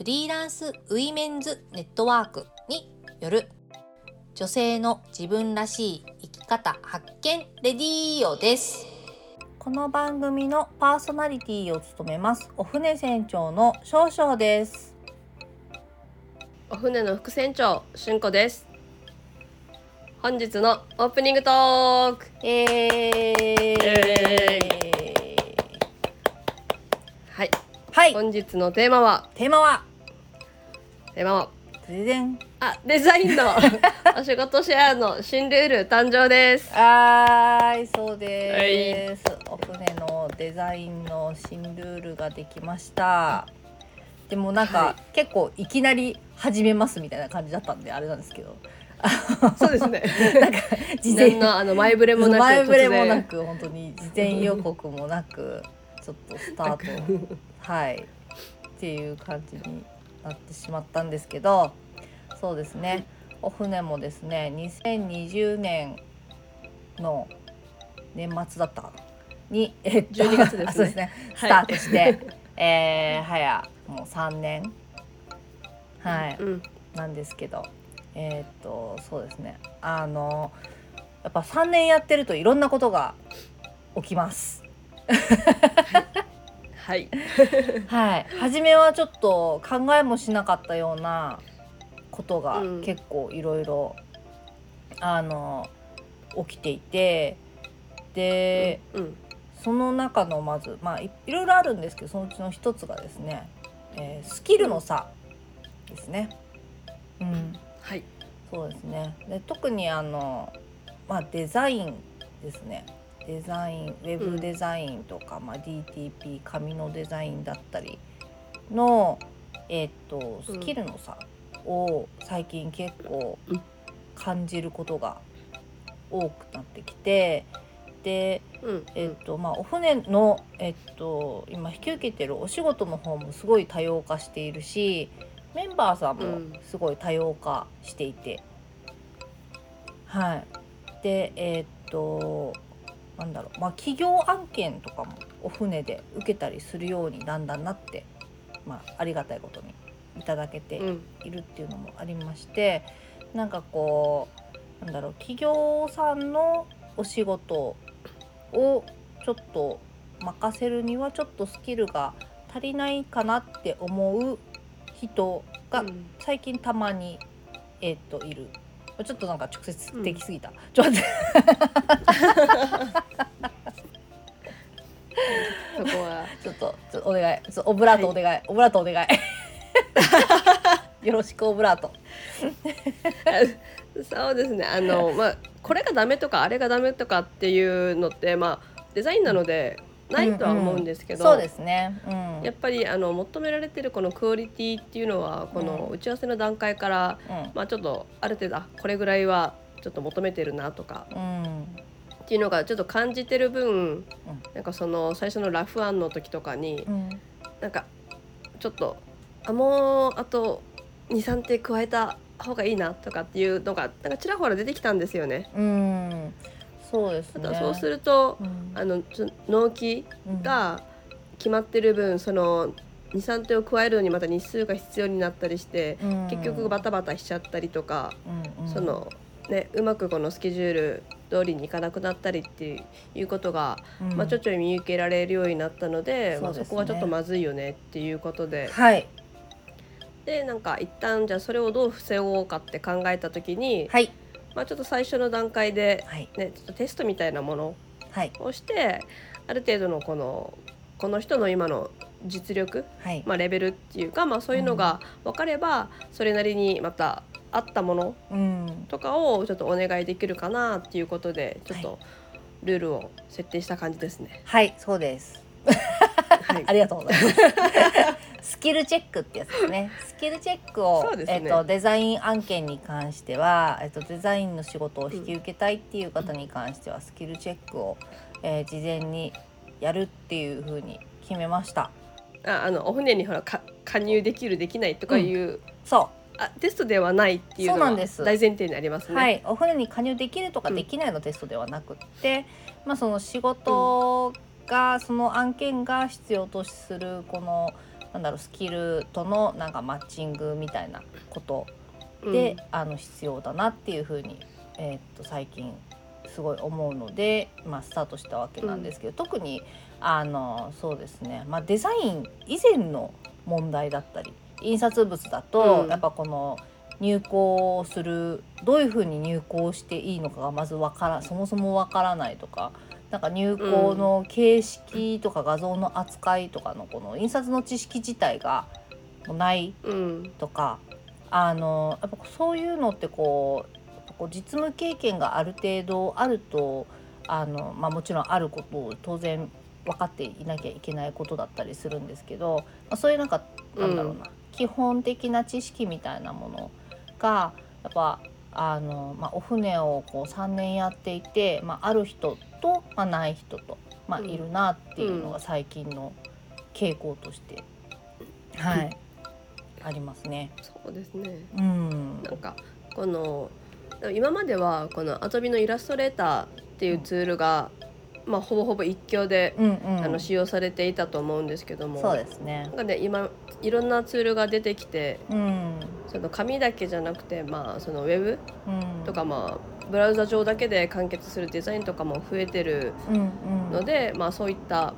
フリーランスウィメンズネットワークによる女性の自分らしい生き方発見レディーオです。この番組のパーソナリティを務めますお船船長の少々です。お船の副船長しゅんこです。本日のオープニングトーク。えーはい。はい。本日のテーマは？テーマは？テーマは全然。あデザインの。お仕事シェアの新ルール誕生です。はーいそうです、お船のデザインの新ルールができました。でもなんか、は結構いきなり始めますみたいな感じだったんであれなんですけど。そうですね。なんか事前何のあの前触れもなく前触れもな突く本当に事前予告もなくちょっとスタート。はい。っていう感じになってしまったんですけどそうですね。お船もですね2020年の年末だったに、えっと12月ですね。あ そうですね。スはい。タートして、えー、早もう3年。はい、うんなんですけどえーっとそうですね。あのやっぱ3年やってるといろんなことが起きます。はいはい、初めはちょっと考えもしなかったようなことがうん結構いろいろあの起きていてで、うんその中のまずまあいいろいろあるんですけどそのうちの一つがですね、えースキルの差ですね。うんはいそうですね。で特にあのまあデザインですね。デザインウェブデザインとか、まあ DTP 紙のデザインだったりのえっ、とスキルの差を最近結構うん感じることが多くなってきてでうん。えっとまあ、お船の、えっと、今引き受けてるお仕事の方もすごい多様化しているしメンバーさんもうん。すごい多様化していて、はい。でえっとなんだろう、まあ、企業案件とかもお船で受けたりするようにだんだんなって、まあ、ありがたいことにいただけてうんいるっていうのもありましてなんかこうなんだろう。企業さんのお仕事をちょっと任せるにはちょっとスキルが足りないかなって思う人がうん。最近たまに、えっといるちょっとなんか直接的すぎた、ちょっとそこは。ちょっとちょっとお願い。ちょオブラートお願い、オブラートお願い。よろしくオブラート。そうですね。あのまあこれがダメとかあれがダメとかっていうのってまあデザインなのでないとは思うんですけど、そうですね、うん、やっぱりあの求められてるこのクオリティっていうのはこのうん。打ち合わせの段階から、うん。まあちょっとある程度あこれぐらいはちょっと求めてるなとかうん。っていうのがちょっと感じてる分、なんかその最初のラフ案の時とかにうん。なんかちょっとあもうあと23手加えた方がいいなとかっていうのがなんかちらほら出てきたんですよね。うん、そうですね。ただそうすると、うん、あのちょ納期うん、が決まってる分その23手を加えるのにまた日数が必要になったりして、うん。結局バタバタしちゃったりとか、うんうん、そのねうまくこのスケジュール通りにいかなくなったりっていうことが、うん、まあ、ちょいちょい見受けられるようになったので,、まあ、そうですね。そこはちょっとまずいよねっていうことで。はい。でなんか一旦じゃあそれをどう防ごうかって考えた時に、はいまあ、ちょっと最初の段階で、はい。ね、ちょっとテストみたいなものはい。をしてある程度のこのこの人の今の実力、はい、まあ、レベルっていうか、まあ、そういうのが分かれば、それなりにまた合ったものうん。とかをちょっとお願いできるかなっていうことでちょっはとルールを設定した感じですね。はいそうです。はい。ありがとうございます。スキルチェックってやつですね。スキルチェックを、ねえっとデザイン案件に関しては、えっとデザインの仕事を引き受けたいっていう方に関しては、スキルチェックを、えー事前にやるっていう風に決めました。ああのお船にほらか加入できるできないとかいう、そあテストではないっていうそうなんです大前提になりますう、ね。はい、お船に加入できるとかうんできないのテストではなくって、まあその仕事が、その案件が必要とするこのなんだろうスキルとのなんかマッチングみたいなことうん。で、あの必要だなっていうふうに、えーっと最近すごい思うので、まあ、スタートしたわけなんですけど、特にあのそうですね、まあ、デザイン以前の問題だったり印刷物だと、うん。やっぱこの入稿するどういうふうに入稿していいのかがまずわからそもそもわからないとか。なんか入稿の形式とか画像の扱いとかのこの印刷の知識自体がもうないうんとかあのやっぱそういうのってこうこう実務経験がある程度あるとあの、まあ、もちろんあることを当然分かっていなきゃいけないことだったりするんですけど、まあ、そういうなんかなんだろうな、基本的な知識みたいなものがやっぱあの、まあ、お船をこう3年やっていて、まあ、ある人ってと、まあ、ない人と、まあ、うんいるなっていうのが最近の傾向として、はい、ありますね。そうですね。うんなんかこの今まではこの遊びのイラストレーターっていうツールが、まあほぼほぼ一強で、うんうん、あの使用されていたと思うんですけども、そうですね。なん。かね今いろんなツールが出てきて、うん。その紙だけじゃなくてまあそのウェブうん、とかまあブラウザ上だけで完結するデザインとかも増えてるうんうん、ので、まあそういった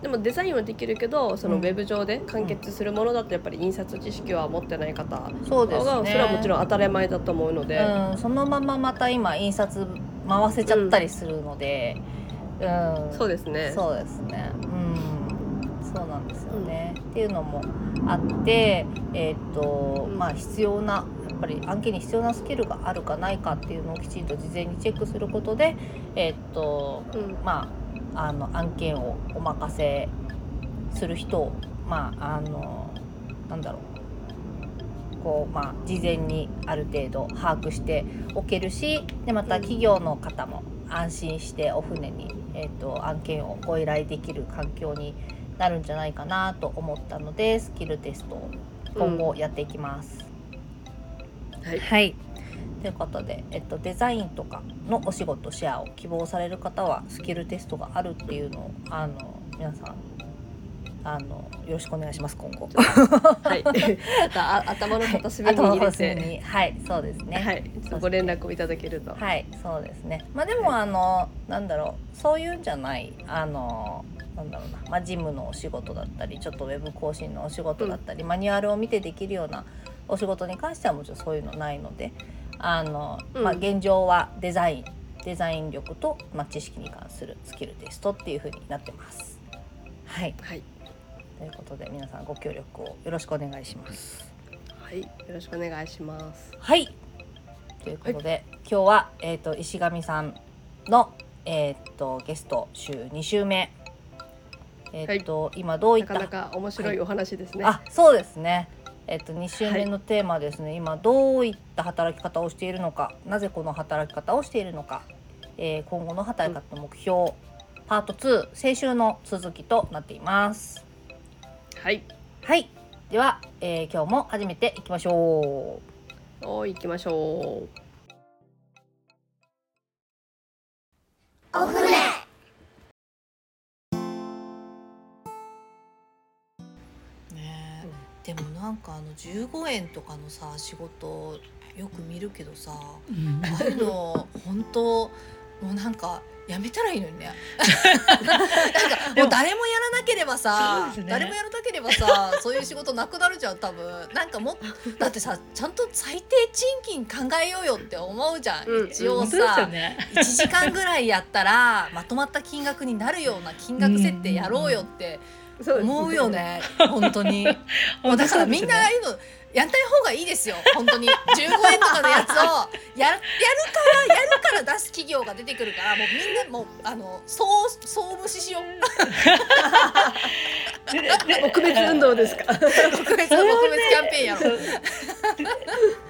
でもデザインはできるけどそのウェブ上で完結するものだとやっぱり印刷知識は持ってない方が、ね。それはもちろん当たり前だと思うので、うん、そのまままた今印刷回せちゃったりするので、うん、そうですね。そうですね。うん、そうなんですよね。っていうのもあって、えっ、と、うん。まあ必要なやっぱり案件に必要なスキルがあるかないかっていうのをきちんと事前にチェックすることで、えっ、とうん。まああの案件をお任せする人をまああのなんだろう。こうまあ事前にある程度把握しておけるしでまた企業の方も安心してお船に、えー、と案件をご依頼できる環境になるんじゃないかなと思ったのでスキルテストを今後やっていきます。はいはいということで、えっと、デザインとかのお仕事シェアを希望される方はスキルテストがあるっていうのをあの皆さんあのよろしくお願いします今後。はい。頭の片隅に入れて、にはいそうですね。はい、ご連絡をいただけると。はい、そうですね。まあでもあのなんだろう、そういうんじゃないあのなんだろうな、まあ事務のお仕事だったり、ちょっとウェブ更新のお仕事だったり、マニュアルを見てできるようなお仕事に関してはもちろんそういうのないので、あの、うんまあ現状はデザイン、デザイン力とまあ知識に関するスキルテストっていう風になってます。はい、はい、ということで皆さんご協力をよろしくお願いします。はい、よろしくお願いします。はい。ということで、今日はえっ、と石上さんのえっ、とゲスト週2週目。えっ、と、今どういったなかなか面白いお話ですね。あそうですね。えっ、と2週目のテーマはですね、今どういった働き方をしているのか、なぜこの働き方をしているのか、えー今後の働き方の目標、パート2青春の続きとなっています。はい、はい。では、えー今日も始めていきましょう。おー行きましょう。ねえでもなんかあの15円とかのさ仕事よく見るけどさああいうの本当もうなんかやめたらいいのにね。なんかもう誰もやらなければさ、ね。誰もやらなければさそういう仕事なくなるじゃん多分。なんかもっ だってさちゃんと最低賃金考えようよって思うじゃん、うん一応さ、ね。1時間ぐらいやったらまとまった金額になるような金額設定やろうよって思うよ。ね本当に。だからみんなああいうのやんない方がいいですよ。本当に。15円とかのやつをややるからやるから出す企業が出てくるからもうみんなもうあのそうそう無視しよう。特別運動ですか？特別特別キャンペーンや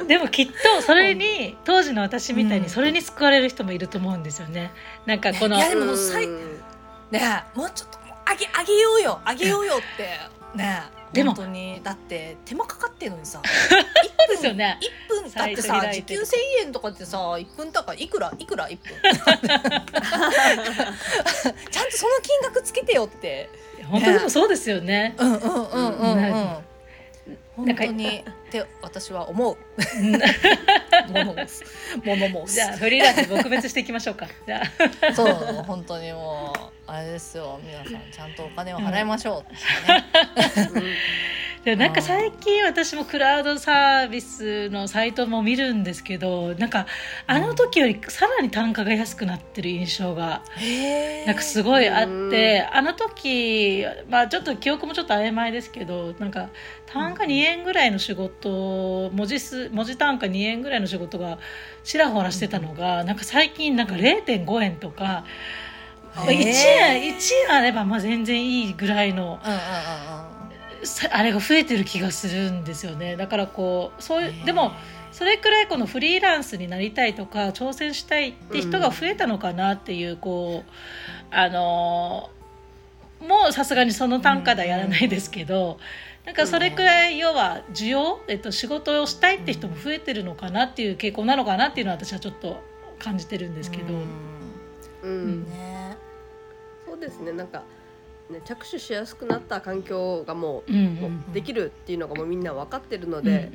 ろでもきっとそれに当時の私みたいにそれに救われる人もいると思うんですよね。なんかこのいやでもさいねえもうちょっともうあげあげようよ。あげようよってねえでも本当にだって手間かかってるのにさ そうですよね。1分だってサさ時給イト開いてる1000円とかってさ1分高いいくらいくら1分ちゃんとその金額つけてよって本当でもそうですよね。うんうんうんうんうんな本当にって私は思う物申す物申すじゃあフリーランス撲滅していきましょうか。じゃあそう本当にもうあれですよ皆さんちゃんとお金を払いましょうっ でもなんか最近私もクラウドサービスのサイトも見るんですけどなんかあの時よりさらに単価が安くなってる印象がなんかすごいあってあの時まあちょっと記憶もちょっと曖昧ですけどなんか単価2円ぐらいの仕事文字数文字単価2円ぐらいの仕事がちらほらしてたのがなんか最近なんか0.5円とか1円1円あればまあ全然いいぐらいのあれが増えてる気がするんですよね。だからこうそういうでもそれくらいこのフリーランスになりたいとか挑戦したいって人が増えたのかなっていう、こうあのーもうさすがにその単価ではやらないですけど、なんかそれくらい要は需要、えっと、仕事をしたいって人も増えてるのかなっていう傾向なのかなっていうのは私はちょっと感じてるんですけど。うん。うんねですねなんかね着手しやすくなった環境がもう,、できるっていうのがもうみんな分かってるのうんで、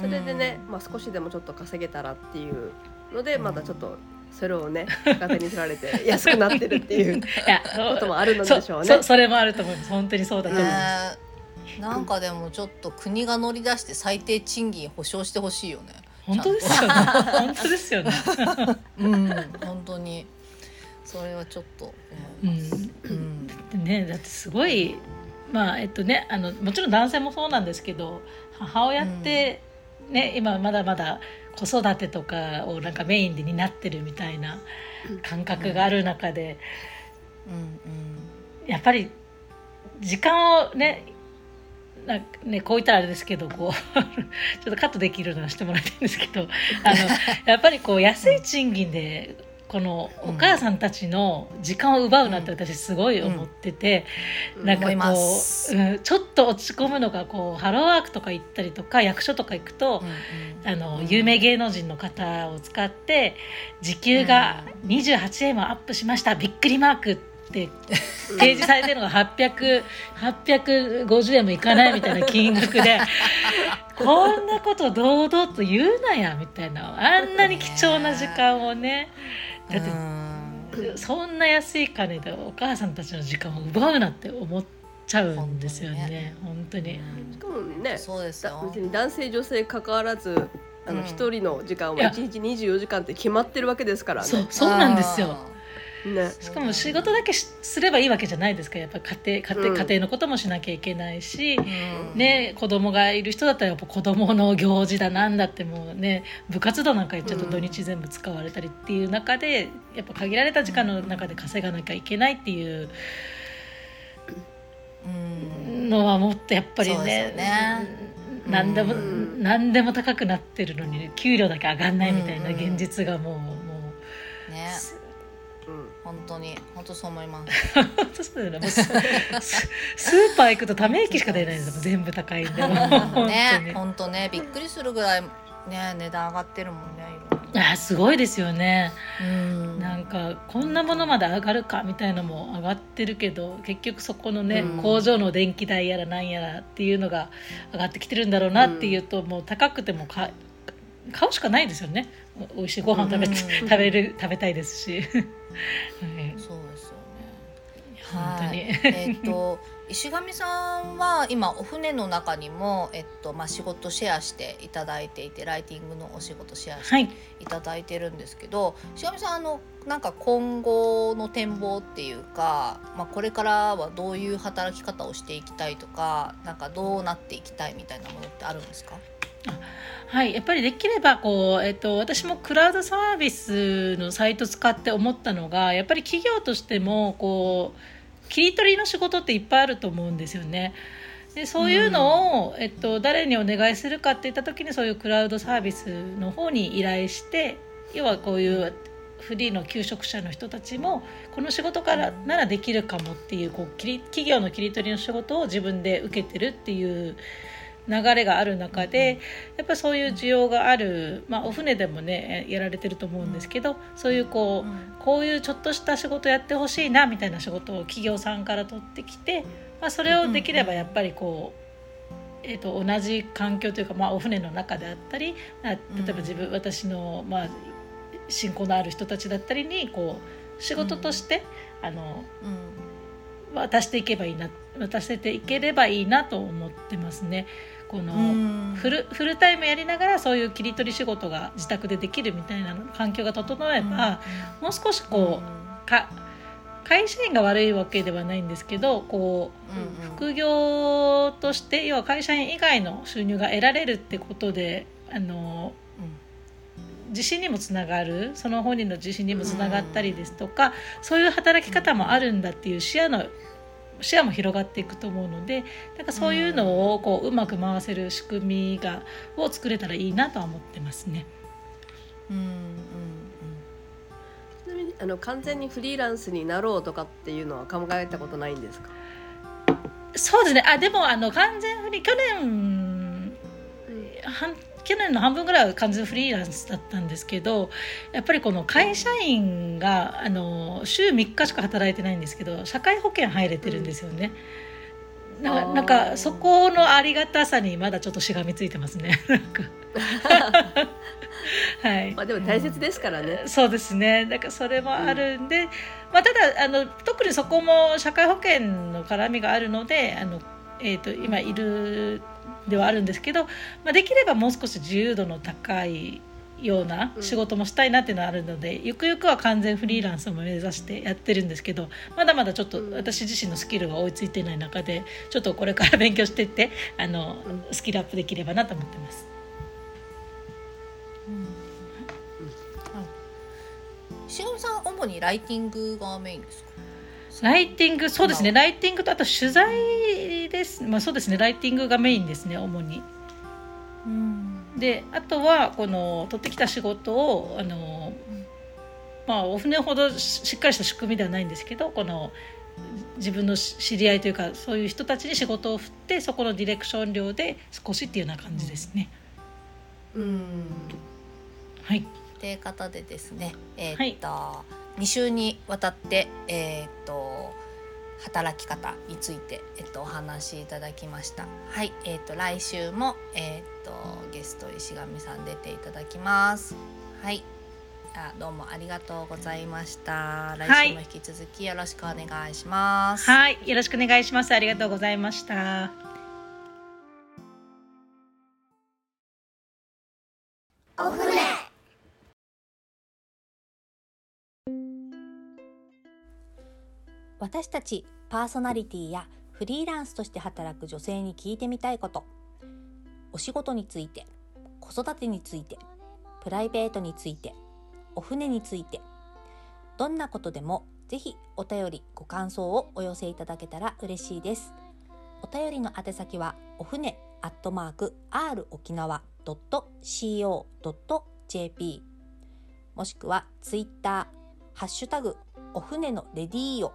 それでね、まあ、少しでもちょっと稼げたらっていうのでまたちょっとそれをね逆手に取られて 安くなってるっていういやこともあるのでしょうね。そそそれもあると思います本当にそうだと思いねます。なんかでもちょっと国が乗り出して最低賃金保障してほしいよね。本当ですよね。本当ですよね。うん、本当にそれはちょっと思います。うん、でねだってすごいまあえっとねあのもちろん男性もそうなんですけど母親って、ね今まだまだ子育てとかをなんかメインで担ってるみたいな感覚がある中で、うん、やっぱり時間をねなんかね、こう言ったらあれですけどこう ちょっとカットできるのはしてもらいたいんですけどあのやっぱりこう安い賃金でこのお母さんたちの時間を奪うなって私すごい思ってて、うん。なんかこす。う、うん、ちょっと落ち込むのがこうハローワークとか行ったりとか役所とか行くと、あの有名芸能人の方を使って時給が28円もアップしました。びっくりマークって提示されてるのが800 850円もいかないみたいな金額で こんなこと堂々と言うなやみたいな。あんなに貴重な時間をねだってうんそんな安い金でお母さんたちの時間を奪うなって思っちゃうんですよね本当に。しかもねそうですよだ別。に男性女性関わらずあうんの一、人の時間は1日24時間って決まってるわけですからね。そうそうなんですよ。ね。しかも仕事だけしすればいいわけじゃないですか。やっぱ家庭家庭,、うん。家庭のこともしなきゃいけないし、うん。ね、子供がいる人だったらやっぱ子供の行事だなんだってもうね部活動なんか行っちゃうと土日全部使われたりっていう中でやっぱ限られた時間の中で稼がなきゃいけないっていううん。のはもっとやっぱりねね。何でも、うん。何でも高くなってるのに給料だけ上がんないみたいなうんうん。現実がもう、本当に本当そう思います。そうだよね。もうスーパー行くとため息しか出ないんですよ。全部高いんで。も。ね、本当ね、びっくりするぐらいね値段上がってるもんね。あすごいですよね。うん。なんかこんなものまで上がるかみたいのも上がってるけど結局そこのね、うん。工場の電気代やらなんやらっていうのが上がってきてるんだろうなっていうと、もう高くても買買うしかないですよね。美味しいご飯食べ,、うん。食べる食べたいですし、は いそうですよね。本当に、はい、えっ、と石上さんは今お船の中にも、えっとまあ、仕事シェアしていただいていてライティングのお仕事シェアしてい。ただいてるんですけど、はい、石上さんあのなんか今後の展望っていうか、まあ、これからはどういう働き方をしていきたいとかなんかどうなっていきたいみたいなものってあるんですか？はいやっぱりできればこう、えっと、私もクラウドサービスのサイト使って思ったのがやっぱり企業としてもこう切り取りの仕事っていっぱいあると思うんですよね。でそういうのを、えっと、誰にお願いするかっていった時にそういうクラウドサービスの方に依頼して要はこういうフリーの求職者の人たちもこの仕事からならできるかもっていうこう企業の切り取りの仕事を自分で受けてるっていう流れがある中でやっぱそういう需要がある、まあ、お船でもねやられてると思うんですけどそういうこうこういうちょっとした仕事やってほしいなみたいな仕事を企業さんから取ってきて、まあ、それをできればやっぱりこう。えー、と同じ環境というか、まあ、お船の中であったり例えば自分私の、まあ、親交のある人たちだったりにこう仕事として、あの、渡していけばいいな渡せていければいいなと思ってますね。このフルフルタイムやりながらそういう切り取り仕事が自宅でできるみたいな環境が整えば、もう少しこうか会社員が悪いわけではないんですけどこう、副業として要は会社員以外の収入が得られるってことであの、自信にもつながるその本人の自信にもつながったりですとか、そういう働き方もあるんだっていう視野の視野も広がっていくと思うのでなんかそういうのをこううまく回せる仕組みがを作れたらいいなとは思ってますね。うんうんうん、ちなみにあの完全にフリーランスになろうとかっていうのは考えたことないんですか？そうですね。あでもあの完全フリー去年半去年の半分ぐらいは完全フリーランスだったんですけどやっぱりこの会社員があの週3日しか働いてないんですけど社会保険入れてるんですよね。ななんかそこのありがたさにまだちょっとしがみついてますね。はい。まあでも大切ですからね。うん、そうですね。だからそれもあるんで、うん、まあただあの特にそこも社会保険の絡みがあるので、あのえっ、ー、と今いるではあるんですけど、まあ、できればもう少し自由度の高いような仕事もしたいなっていうのはあるので、うん、ゆくゆくは完全フリーランスを目指してやってるんですけどまだまだちょっと私自身のスキルが追いついてない中でちょっとこれから勉強していってあの、スキルアップできればなと思ってます。しのさん主にライティングがメインですか？ライティングそうですね。ライティングとあと取材です。まあそうですね。ライティングがメインですね主に。うん、であとはこの取ってきた仕事をあの、まあお船ほどしっかりした仕組みではないんですけどこの自分の知り合いというかそういう人たちに仕事を振ってそこのディレクション料で少しっていうような感じですね。うん、はい。という方でですね。えー、っと、はい2週にわたって、えー、っと働き方について、えっと、お話しいただきました。はい、えー、っと来週も、えー、っとゲスト石上さん出ていただきます。はい、あどうもありがとうございました。来週も引き続きよろしくお願いします。はい、よろしくお願いします。ありがとうございました。私たちパーソナリティやフリーランスとして働く女性に聞いてみたいこと。お仕事について子育てについてプライベートについてお船について。どんなことでもぜひお便りご感想をお寄せいただけたら嬉しいです。お便りの宛先はお船アットマーク r 沖縄 .co.jp もしくはツイッターハッシュタグお船のレディーを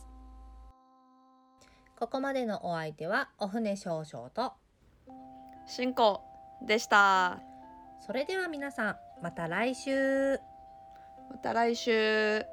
ここまでのお相手はお船少々と進行でした。それでは皆さんまた来週。また来週